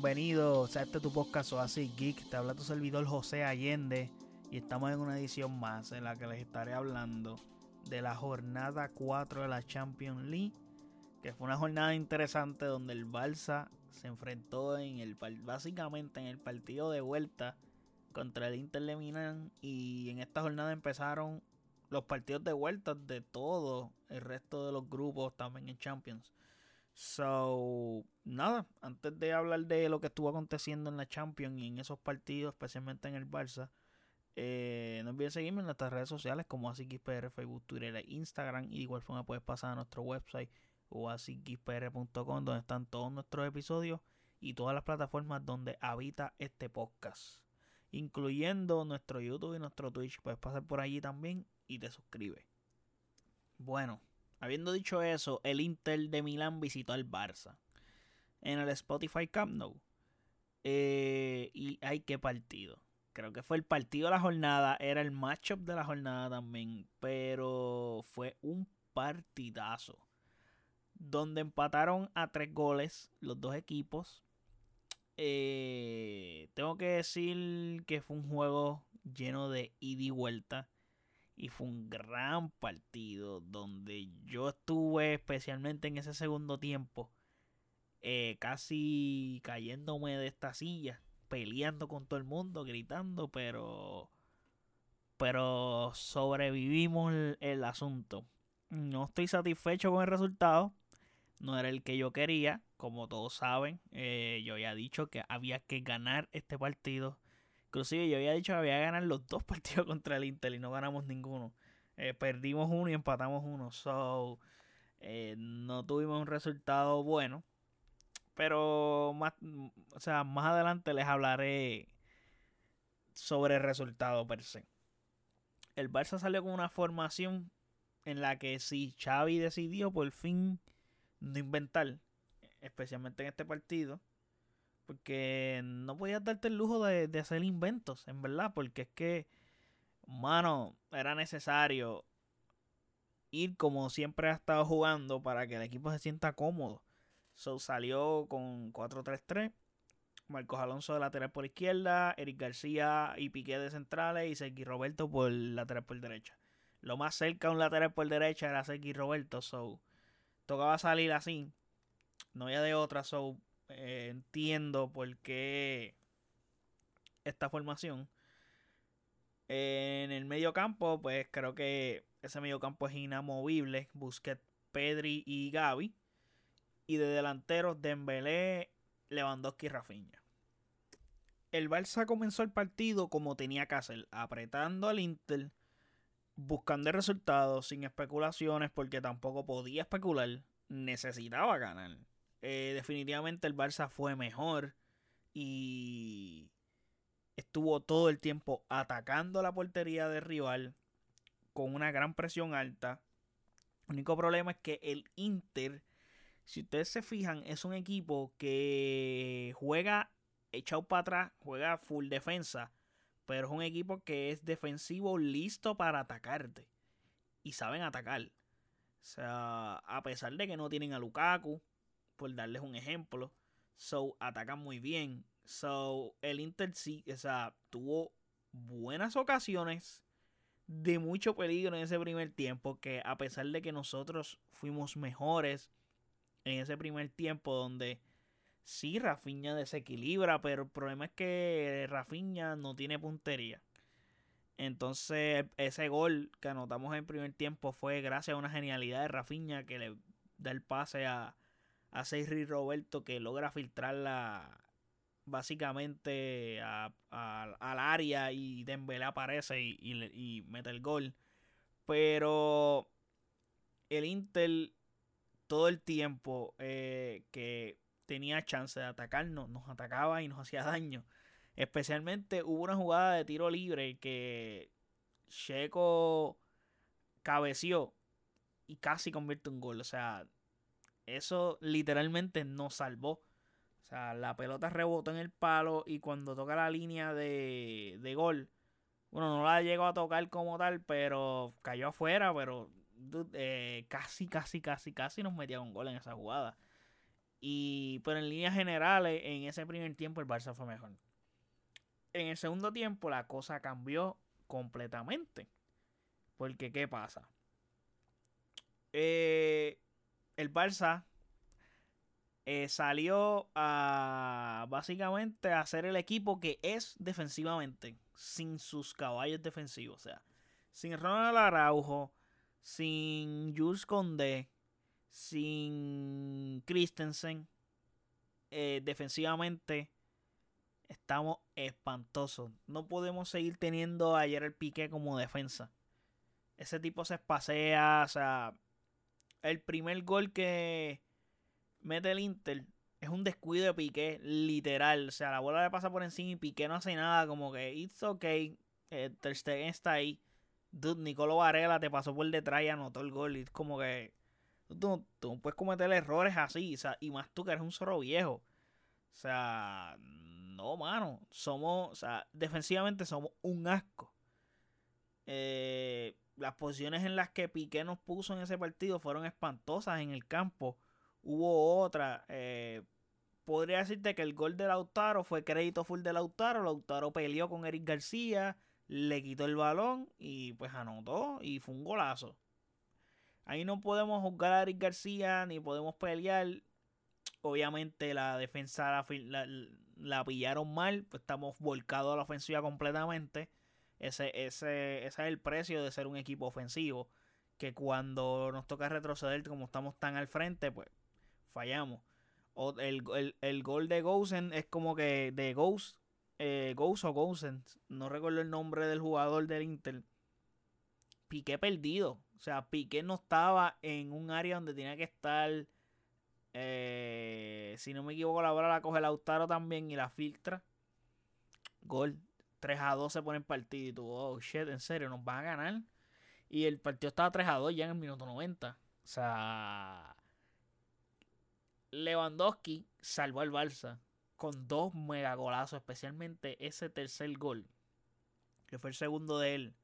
bienvenidos a este tu podcast así Geek. Te habla tu servidor José Allende y estamos en una edición más en la que les estaré hablando de la jornada 4 de la Champions League, que fue una jornada interesante donde el Barça se enfrentó en el básicamente en el partido de vuelta contra el Inter de Milán y en esta jornada empezaron los partidos de vuelta de todo el resto de los grupos también en Champions. So, nada, antes de hablar de lo que estuvo aconteciendo en la Champions y en esos partidos, especialmente en el Barça, eh, no olvides seguirme en nuestras redes sociales como AsiXPR, Facebook, Twitter e Instagram. Y de igual forma puedes pasar a nuestro website o asixpr.com donde están todos nuestros episodios y todas las plataformas donde habita este podcast. Incluyendo nuestro YouTube y nuestro Twitch. Puedes pasar por allí también y te suscribes. Bueno, Habiendo dicho eso, el Inter de Milán visitó al Barça en el Spotify Camp Nou. Eh, y hay qué partido. Creo que fue el partido de la jornada, era el matchup de la jornada también, pero fue un partidazo. Donde empataron a tres goles los dos equipos. Eh, tengo que decir que fue un juego lleno de ida y vuelta y fue un gran partido donde yo estuve especialmente en ese segundo tiempo eh, casi cayéndome de esta silla peleando con todo el mundo gritando pero pero sobrevivimos el, asunto no estoy satisfecho con el resultado no era el que yo quería como todos saben eh, yo había dicho que había que ganar este partido Inclusive yo había dicho que había ganar los dos partidos contra el Inter y no ganamos ninguno. Eh, perdimos uno y empatamos uno. So, no tuvimos un resultado bueno. Pero más, o sea, más adelante les hablaré sobre el resultado per se. El Barça salió con una formación en la que si Xavi decidió por fin no inventar, especialmente en este partido, porque no podías darte el lujo de, hacer inventos, en verdad. Porque es que, mano, era necesario ir como siempre ha estado jugando para que el equipo se sienta cómodo. So salió con 4-3-3. Marcos Alonso de lateral por izquierda, Eric García y Piqué de centrales y Sergi Roberto por lateral por derecha. Lo más cerca a un lateral por derecha era Sergi Roberto, so tocaba salir así. No había de otra, so eh, entiendo por qué esta formación. En el medio campo, pues creo que ese medio campo es inamovible. Busquets, Pedri y Gaby. Y de delanteros, Dembélé, Lewandowski y Rafinha. El Barça comenzó el partido como tenía que hacer, apretando al Inter, buscando el resultado, sin especulaciones, porque tampoco podía especular, necesitaba ganar. Eh, definitivamente el Barça fue mejor y estuvo todo el tiempo atacando la portería del rival con una gran presión alta. El único problema es que el Inter, si ustedes se fijan, es un equipo que juega echado para atrás, juega full defensa, pero es un equipo que es defensivo listo para atacarte y saben atacar. O sea, a pesar de que no tienen a Lukaku, por darles un ejemplo. So, atacan muy bien. So, el Inter sí, o sea, tuvo buenas ocasiones de mucho peligro en ese primer tiempo. Que a pesar de que nosotros fuimos mejores en ese primer tiempo, donde sí Rafinha desequilibra, pero el problema es que Rafinha no tiene puntería. Entonces, ese gol que anotamos en el primer tiempo fue gracias a una genialidad de Rafinha que le da el pase a, a Roberto que logra filtrarla básicamente al área y Dembélé aparece y, mete el gol. Pero el Inter todo el tiempo eh, que tenía chance de atacarnos, nos atacaba y nos hacía daño. Especialmente hubo una jugada de tiro libre que Checo cabeció y casi convierte un gol. O sea, eso literalmente nos salvó. O sea, la pelota rebotó en el palo y cuando toca la línea de, de gol, bueno, no la llegó a tocar como tal, pero cayó afuera, pero eh, casi, casi, casi, casi nos metía un gol en esa jugada. Y, pero en líneas generales, en ese primer tiempo el Barça fue mejor. En el segundo tiempo la cosa cambió completamente. Porque, ¿qué pasa? Eh, el Barça eh, salió a básicamente a ser el equipo que es defensivamente, sin sus caballos defensivos. O sea, sin Ronald Araujo, sin Jules Condé, sin Christensen, eh, defensivamente estamos espantosos. No podemos seguir teniendo ayer el Piqué como defensa. Ese tipo se espasea, o sea, el primer gol que mete el Inter es un descuido de Piqué, literal. O sea, la bola le pasa por encima y Piqué no hace nada, como que it's okay. Eh, Ter Stegen está ahí. Dude, Nicolo Varela te pasó por detrás y anotó el gol. Y es como que tú, tú puedes cometer errores así. O sea, y más tú que eres un zorro viejo. O sea, no, mano. Somos, o sea, defensivamente somos un asco. Eh, las posiciones en las que Piqué nos puso en ese partido fueron espantosas en el campo. Hubo otra. Eh, podría decirte que el gol de Lautaro fue crédito full de Lautaro. Lautaro peleó con Eric García, le quitó el balón y pues anotó y fue un golazo. Ahí no podemos juzgar a Eric García ni podemos pelear. Obviamente la defensa la, la pillaron mal, pues estamos volcados a la ofensiva completamente. Ese, ese, ese es el precio de ser un equipo ofensivo. Que cuando nos toca retroceder, como estamos tan al frente, pues fallamos. O el, gol de Gosen es como que de Ghost, eh, Ghost o Gosen, no recuerdo el nombre del jugador del Inter. Piqué perdido. O sea, Piqué no estaba en un área donde tenía que estar. Eh, si no me equivoco, la bola la coge Lautaro también y la filtra. Gol. 3 a 2 se pone el partido y tú, oh shit, en serio, nos van a ganar. Y el partido estaba 3 a 2 ya en el minuto 90. O sea, Lewandowski salvó al Barça con dos megagolazos, especialmente ese tercer gol, que fue el segundo de él.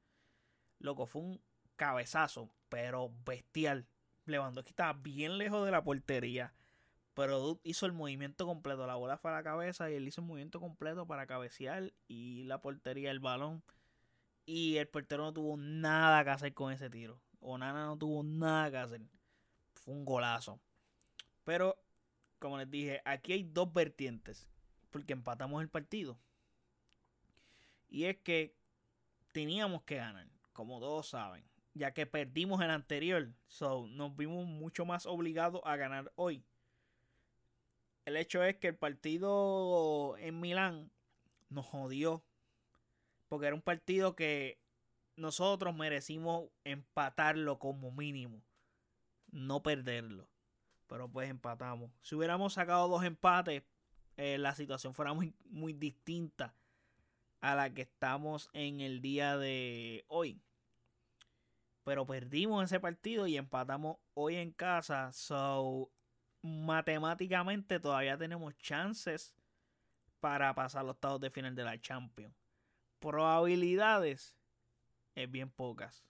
Loco, fue un cabezazo, pero bestial. Lewandowski estaba bien lejos de la portería. Pero hizo el movimiento completo. La bola fue a la cabeza y él hizo el movimiento completo para cabecear y la portería el balón. Y el portero no tuvo nada que hacer con ese tiro. Onana no tuvo nada que hacer. Fue un golazo. Pero, como les dije, aquí hay dos vertientes. Porque empatamos el partido. Y es que teníamos que ganar, como todos saben. Ya que perdimos el anterior. So, nos vimos mucho más obligados a ganar hoy. El hecho es que el partido en Milán nos jodió. Porque era un partido que nosotros merecimos empatarlo como mínimo. No perderlo. Pero pues empatamos. Si hubiéramos sacado dos empates, eh, la situación fuera muy, muy distinta a la que estamos en el día de hoy. Pero perdimos ese partido y empatamos hoy en casa. So, matemáticamente todavía tenemos chances para pasar los estados de final de la Champions. Probabilidades es bien pocas.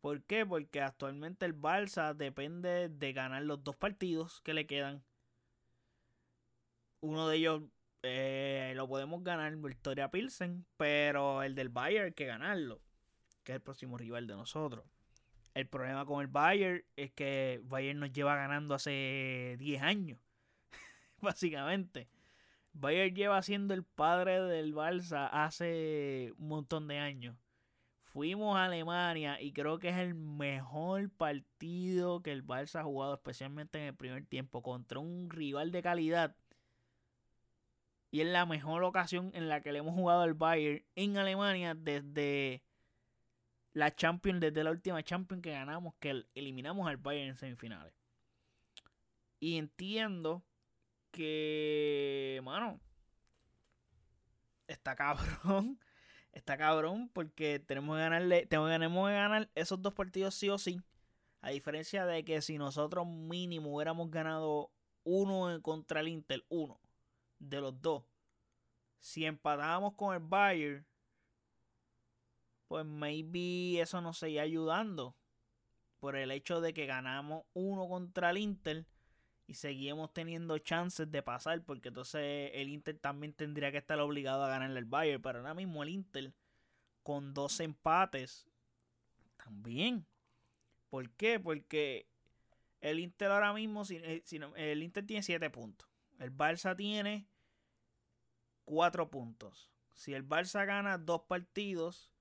¿Por qué? Porque actualmente el Barça depende de ganar los dos partidos que le quedan. Uno de ellos eh, lo podemos ganar, Victoria Pilsen, pero el del Bayern hay que ganarlo, que es el próximo rival de nosotros. El problema con el Bayern es que Bayern nos lleva ganando hace 10 años. Básicamente. Bayern lleva siendo el padre del Barça hace un montón de años. Fuimos a Alemania y creo que es el mejor partido que el Barça ha jugado, especialmente en el primer tiempo, contra un rival de calidad. Y es la mejor ocasión en la que le hemos jugado al Bayern en Alemania desde la Champions desde la última Champions que ganamos, que eliminamos al Bayern en semifinales. Y entiendo que, mano, está cabrón. Está cabrón porque tenemos que ganarle, tenemos que ganar esos dos partidos sí o sí. A diferencia de que si nosotros mínimo hubiéramos ganado uno contra el Inter, uno de los dos. Si empatábamos con el Bayern, pues maybe eso nos seguía ayudando. Por el hecho de que ganamos uno contra el Inter y seguimos teniendo chances de pasar, porque entonces el Inter también tendría que estar obligado a ganarle al Bayern. Pero ahora mismo el Inter, con dos empates, también. ¿Por qué? Porque el Inter ahora mismo, eh, el Inter tiene 7 puntos. El Barça tiene 4 puntos. Si el Barça gana dos partidos,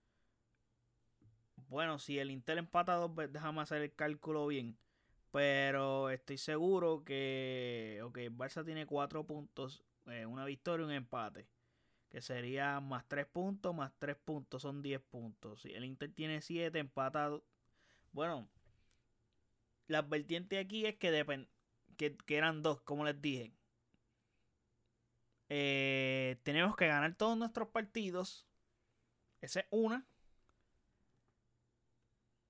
bueno, si el Inter empata dos, déjame hacer el cálculo bien. Pero estoy seguro que okay, Barça tiene 4 puntos, eh, una victoria y un empate. Que sería más 3 puntos, más 3 puntos, son 10 puntos. Si el Inter tiene 7, empatado. Bueno, la advertiente aquí es que, que, que eran dos, como les dije. Eh, tenemos que ganar todos nuestros partidos. Esa es una.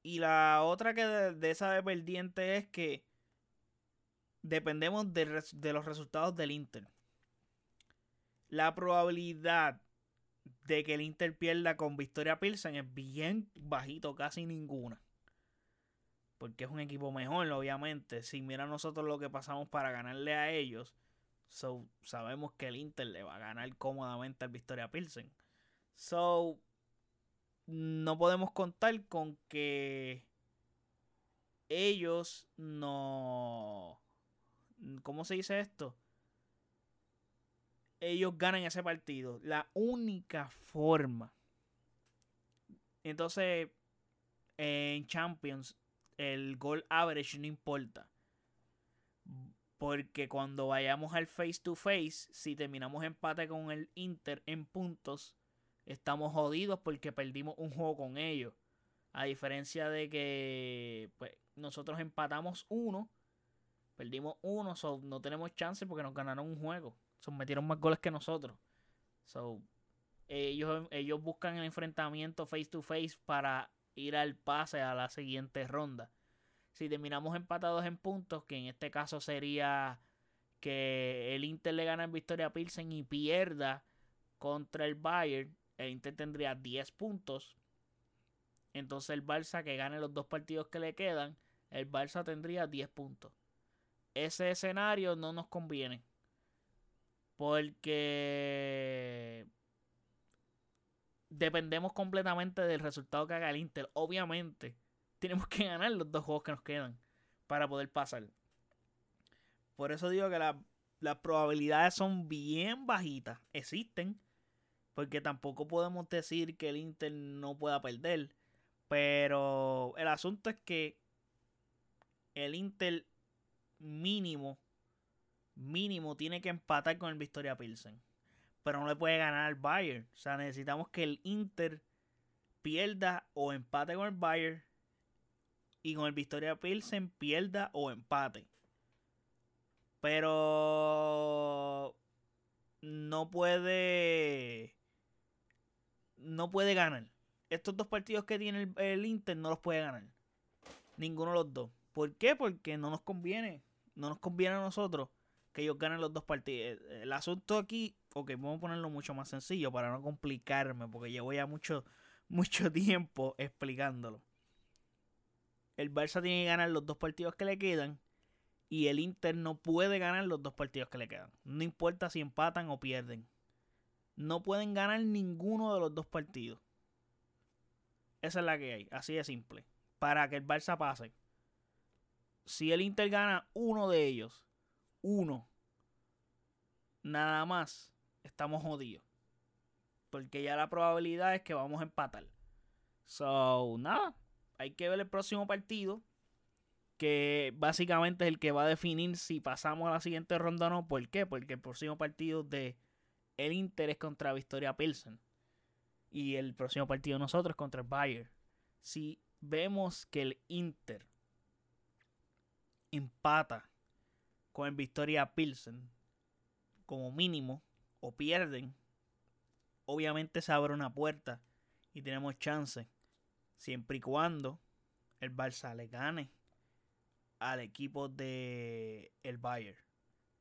Y la otra que de, esa dependiente es que dependemos de, los resultados del Inter. La probabilidad de que el Inter pierda con Victoria Pilsen es bien bajito, casi ninguna. Porque es un equipo mejor, obviamente. Si mira nosotros lo que pasamos para ganarle a ellos, sabemos que el Inter le va a ganar cómodamente al Victoria Pilsen. So, no podemos contar con que ellos no... ¿Cómo se dice esto? Ellos ganan ese partido. La única forma. Entonces, en Champions, el gol average no importa. Porque cuando vayamos al face to face, si terminamos empate con el Inter en puntos, estamos jodidos porque perdimos un juego con ellos. A diferencia de que pues, nosotros empatamos uno, perdimos uno, so, no tenemos chance porque nos ganaron un juego. So, metieron más goles que nosotros. So, ellos, ellos buscan el enfrentamiento face to face para ir al pase a la siguiente ronda. Si terminamos empatados en puntos, que en este caso sería que el Inter le gana en Victoria Pilsen y pierda contra el Bayern, el Inter tendría 10 puntos. Entonces el Barça que gane los dos partidos que le quedan, el Barça tendría 10 puntos. Ese escenario no nos conviene. Porque dependemos completamente del resultado que haga el Inter. Obviamente, tenemos que ganar los dos juegos que nos quedan para poder pasar. Por eso digo que las probabilidades son bien bajitas. Existen, porque tampoco podemos decir que el Inter no pueda perder. Pero el asunto es que el Inter mínimo, mínimo tiene que empatar con el Victoria Pilsen. Pero no le puede ganar al Bayern. O sea, necesitamos que el Inter pierda o empate con el Bayern. Y con el Victoria Pilsen pierda o empate. Pero no puede no puede ganar. Estos dos partidos que tiene el, Inter no los puede ganar. Ninguno de los dos. ¿Por qué? Porque no nos conviene. No nos conviene a nosotros que ellos ganen los dos partidos. El asunto aquí, ok, vamos a ponerlo mucho más sencillo para no complicarme, porque llevo ya mucho, mucho tiempo explicándolo. El Barça tiene que ganar los dos partidos que le quedan y el Inter no puede ganar los dos partidos que le quedan. No importa si empatan o pierden no pueden ganar ninguno de los dos partidos. Esa es la que hay, así de simple. Para que el Barça pase. Si el Inter gana uno de ellos, uno, nada más, estamos jodidos. Porque ya la probabilidad es que vamos a empatar. So, nada, hay que ver el próximo partido. Que básicamente es el que va a definir si pasamos a la siguiente ronda o no. ¿Por qué? Porque el próximo partido de el Inter es contra Victoria Pilsen. Y el próximo partido de nosotros contra el Bayern. Si vemos que el Inter empata con el Victoria Pilsen como mínimo o pierden, obviamente se abre una puerta y tenemos chance siempre y cuando el Barça le gane al equipo de el Bayern.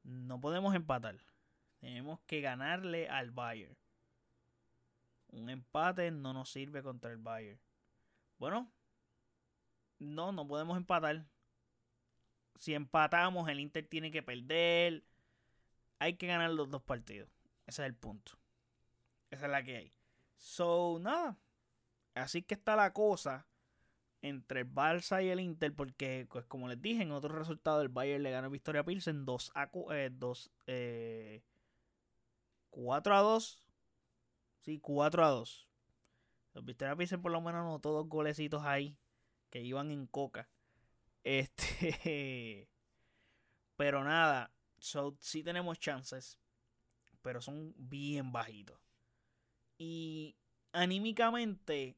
No podemos empatar. Tenemos que ganarle al Bayern. Un empate no nos sirve contra el Bayern. Bueno, no, no podemos empatar. Si empatamos, el Inter tiene que perder. Hay que ganar los dos partidos. Ese es el punto. Esa es la que hay. So, nada. Así que está la cosa entre el Barça y el Inter, porque, pues, como les dije, en otro resultado, el Bayern le ganó Victoria Pilsen 2 a 2, eh, 4 a 2. Sí, 4 a 2. Los Victoria por lo menos notó dos golecitos ahí que iban en coca. Este. Pero nada, so, sí tenemos chances, pero son bien bajitos. Y anímicamente,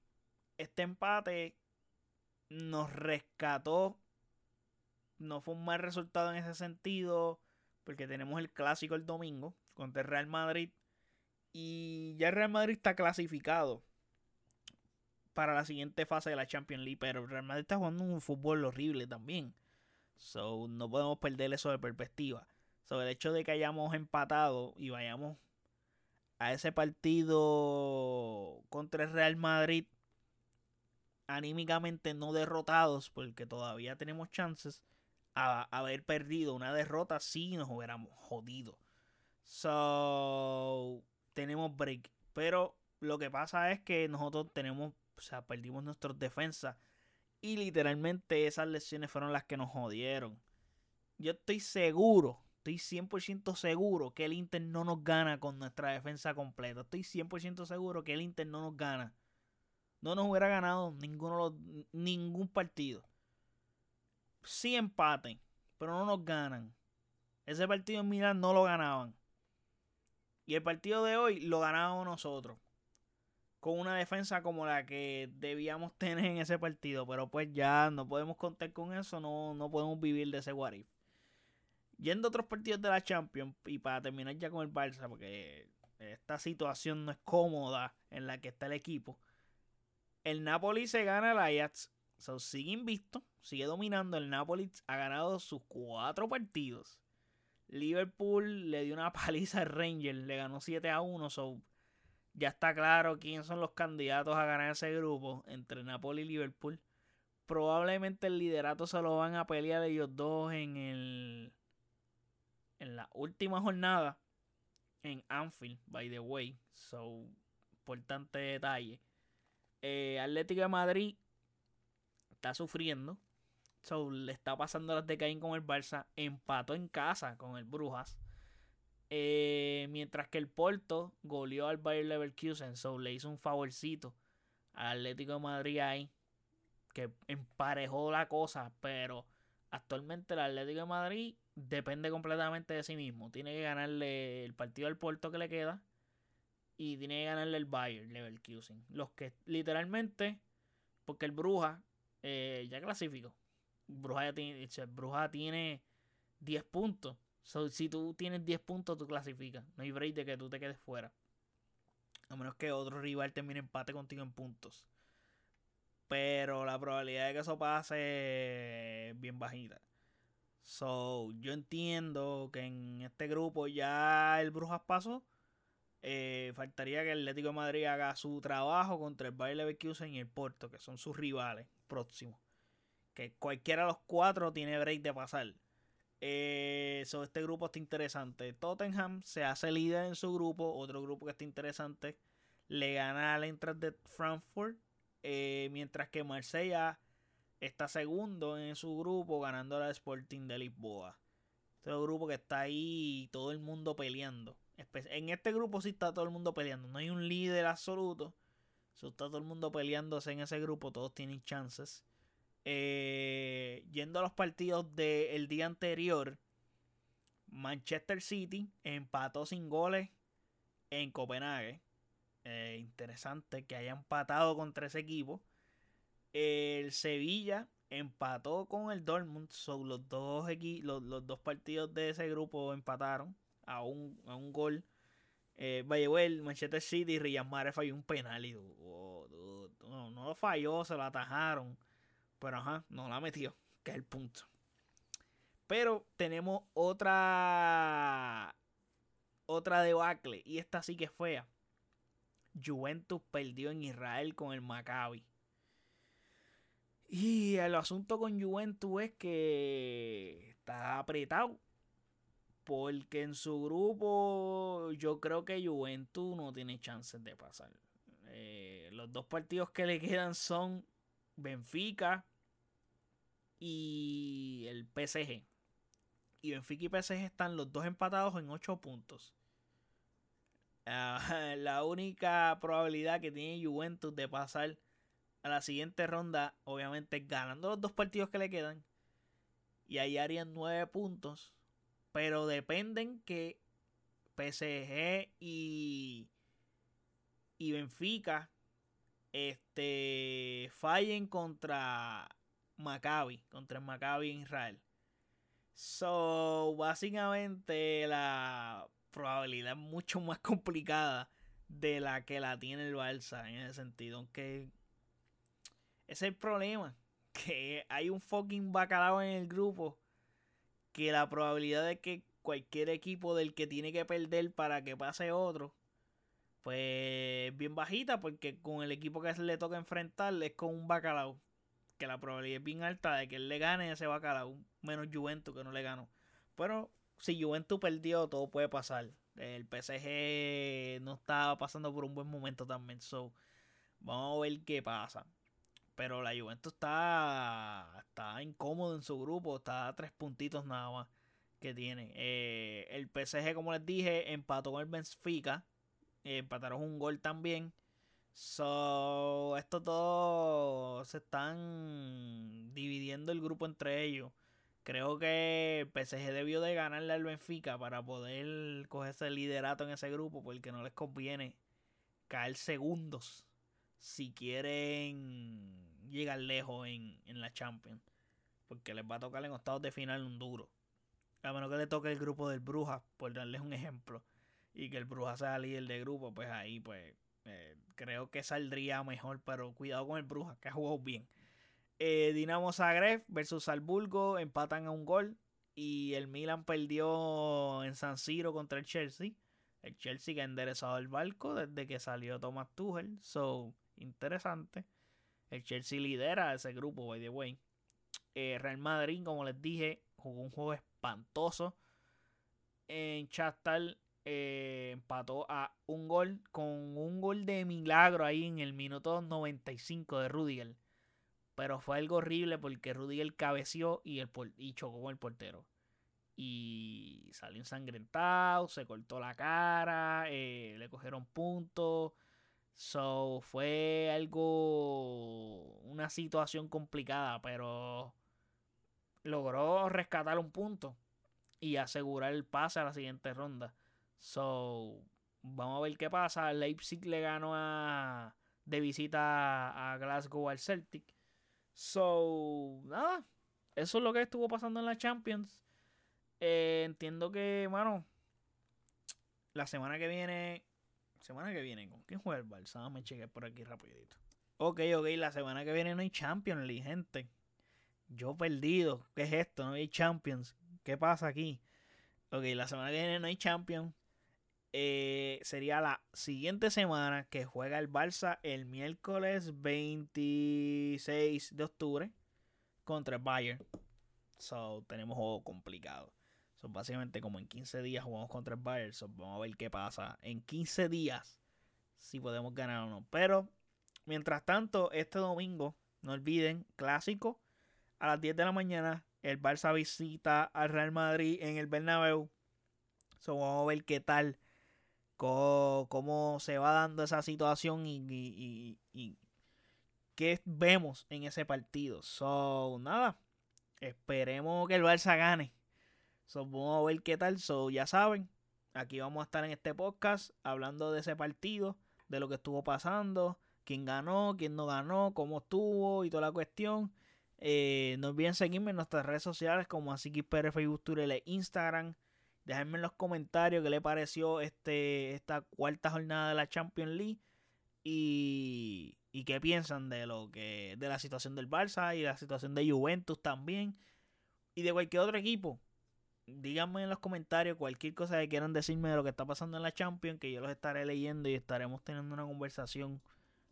este empate nos rescató. No fue un mal resultado en ese sentido, porque tenemos el clásico el domingo contra el Real Madrid. Y ya el Real Madrid está clasificado para la siguiente fase de la Champions League. Pero el Real Madrid está jugando un fútbol horrible también. So, no podemos perder eso de perspectiva. Sobre el hecho de que hayamos empatado y vayamos a ese partido contra el Real Madrid anímicamente no derrotados, porque todavía tenemos chances, a haber perdido una derrota si nos hubiéramos jodido. So, tenemos break. Pero lo que pasa es que nosotros tenemos, o sea, perdimos nuestras defensas. Y literalmente esas lesiones fueron las que nos jodieron. Yo estoy seguro, estoy 100% seguro que el Inter no nos gana con nuestra defensa completa. Estoy 100% seguro que el Inter no nos gana no nos hubiera ganado ninguno ningún partido. Sí empaten, pero no nos ganan. Ese partido en Milán no lo ganaban. Y el partido de hoy lo ganábamos nosotros. Con una defensa como la que debíamos tener en ese partido. Pero pues ya no podemos contar con eso. No, no podemos vivir de ese Warif. Yendo a otros partidos de la Champions. Y para terminar ya con el Barça. Porque esta situación no es cómoda en la que está el equipo. El Napoli se gana el Ajax. So, sigue invicto, sigue dominando. El Napoli ha ganado sus cuatro partidos. Liverpool le dio una paliza al Ranger, le ganó 7 a 1. So, ya está claro quiénes son los candidatos a ganar ese grupo entre Napoli y Liverpool. Probablemente el liderato se lo van a pelear ellos dos en el en la última jornada en Anfield, by the way. So, importante detalle. Eh, Atlético de Madrid está sufriendo. Le está pasando las de Caín con el Barça. Empató en casa con el Brujas. Eh, mientras que el Porto goleó al Bayer Leverkusen. So le hizo un favorcito al Atlético de Madrid ahí. Que emparejó la cosa. Pero actualmente el Atlético de Madrid depende completamente de sí mismo. Tiene que ganarle el partido al Porto que le queda y tiene que ganarle el Bayern Leverkusen. Los que literalmente, porque el Bruja eh, ya clasificó. Bruja, ya tiene, Bruja tiene 10 puntos. si tú tienes 10 puntos, tú clasificas. No hay break de que tú te quedes fuera. A menos que otro rival termine empate contigo en puntos. Pero la probabilidad de que eso pase es bien bajita. So, yo entiendo que en este grupo ya el Brujas pasó. Eh, faltaría que el Atlético de Madrid haga su trabajo contra el Bayer Leverkusen y el Porto, que son sus rivales próximos. Que cualquiera de los cuatro tiene break de pasar. Eh, este grupo está interesante. Tottenham se hace líder en su grupo. Otro grupo que está interesante le gana al Eintracht de Frankfurt. Eh, mientras que Marsella está segundo en su grupo ganando la Sporting de Lisboa. Este grupo que está ahí todo el mundo peleando. En este grupo sí está todo el mundo peleando. No hay un líder absoluto. está todo el mundo peleándose en ese grupo. Todos tienen chances. Eh, yendo a los partidos del día anterior. Manchester City empató sin goles en Copenhague. Eh, interesante que haya empatado contra ese equipo. El Sevilla empató con el Dortmund. Son los, dos los dos partidos de ese grupo empataron a un, a un gol. Eh, el Manchester City, Riyad Mahrez falló un penal y no, no lo falló, se lo atajaron. Pero ajá, no la metió, que es el punto. Pero tenemos otra otra debacle y esta sí que es fea. Juventus perdió en Israel con el Maccabi. Y el asunto con Juventus es que está apretado. Porque en su grupo yo creo que Juventus no tiene chances de pasar. Eh, los dos partidos que le quedan son Benfica y el PSG. Y Benfica y PSG están los dos empatados en 8 puntos. Ah, la única probabilidad que tiene Juventus de pasar a la siguiente ronda, obviamente ganando los dos partidos que le quedan. Y ahí harían 9 puntos. Pero dependen que PSG y, y Benfica este, fallen contra Maccabi, contra el Maccabi en Israel. So, básicamente la probabilidad es mucho más complicada de la que la tiene el Barça en ese sentido. Aunque ese es el problema. Que hay un fucking bacalao en el grupo. Que la probabilidad de que cualquier equipo del que tiene que perder para que pase otro. Pues bien bajita. Porque con el equipo que se le toca enfrentar es con un bacalao. Que la probabilidad es bien alta de que él le gane ese bacalao. Menos Juventus que no le ganó. Pero si Juventus perdió, todo puede pasar. El PSG no estaba pasando por un buen momento también. So, vamos a ver qué pasa. Pero la Juventus está, está incómodo en su grupo. Está a tres puntitos nada más que tiene. Eh, el PSG, como les dije, empató con el Benfica. empataron un gol también. So, esto todo se están dividiendo el grupo entre ellos. Creo que el PSG debió de ganarle al Benfica para poder cogerse el liderato en ese grupo porque no les conviene caer segundos si quieren llegar lejos en, la Champions. Porque les va a tocar en octavos de final un duro. A menos que le toque el grupo del Brujas, por darles un ejemplo. Y que el Brujas sea líder de grupo, pues ahí pues eh, creo que saldría mejor. Pero cuidado con el Brujas, que ha jugado bien. Eh, Dinamo Zagreb versus Salzburgo empatan a un gol. Y el Milan perdió en San Siro contra el Chelsea. El Chelsea que ha enderezado el barco desde que salió Thomas Tuchel. So, interesante. El Chelsea lidera ese grupo, by the way. Eh, Real Madrid, como les dije, jugó un juego espantoso. En Chastal eh, empató a un gol con un gol de milagro ahí en el minuto 95 de Rudiger. Pero fue algo horrible porque Rudiger cabeció y, el y chocó con el portero. Y salió ensangrentado, se cortó la cara, eh, le cogieron puntos. So, fue algo, una situación complicada, pero logró rescatar un punto y asegurar el pase a la siguiente ronda. So, vamos a ver qué pasa. Leipzig le ganó a, de visita a Glasgow al Celtic. So, nada, eso es lo que estuvo pasando en la Champions. Eh, entiendo que, bueno, la semana que viene Semana que viene, ¿con quién juega el Barça? Me chequé por aquí rapidito. Ok, ok, la semana que viene no hay Champions League, gente. Yo perdido. ¿Qué es esto? No hay Champions. ¿Qué pasa aquí? Ok, la semana que viene no hay Champions. Eh, sería la siguiente semana que juega el Barça el miércoles 26 de octubre contra el Bayern. So, tenemos juego complicado. Son básicamente como en 15 días jugamos contra el Bayern. vamos a ver qué pasa en 15 días. Si podemos ganar o no. Pero, mientras tanto, este domingo, no olviden, clásico, a las 10 de la mañana, el Barça visita al Real Madrid en el Bernabéu. So, vamos a ver qué tal, cómo, se va dando esa situación y, qué vemos en ese partido. So, nada, esperemos que el Barça gane So, vamos a ver qué tal. So, ya saben, aquí vamos a estar en este podcast hablando de ese partido, de lo que estuvo pasando, quién ganó, quién no ganó, cómo estuvo y toda la cuestión. Eh, no olviden seguirme en nuestras redes sociales como así Facebook, Twitter e Instagram. Déjenme en los comentarios qué le pareció este, esta cuarta jornada de la Champions League y, y qué piensan de lo que de la situación del Barça y la situación de Juventus también y de cualquier otro equipo díganme en los comentarios cualquier cosa que quieran decirme de lo que está pasando en la Champions, que yo los estaré leyendo y estaremos teniendo una conversación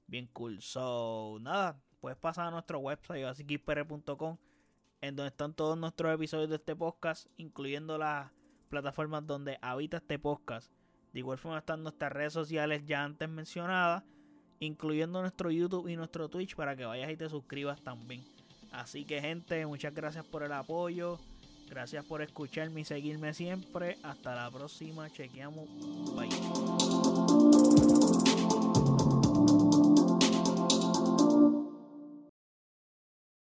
bien cool. So, nada, puedes pasar a nuestro website, así en donde están todos nuestros episodios de este podcast, incluyendo las plataformas donde habita este podcast. De igual forma están nuestras redes sociales ya antes mencionadas, incluyendo nuestro YouTube y nuestro Twitch para que vayas y te suscribas también. Así que gente, muchas gracias por el apoyo. Gracias por escucharme y seguirme siempre. Hasta la próxima. Chequeamos. Bye.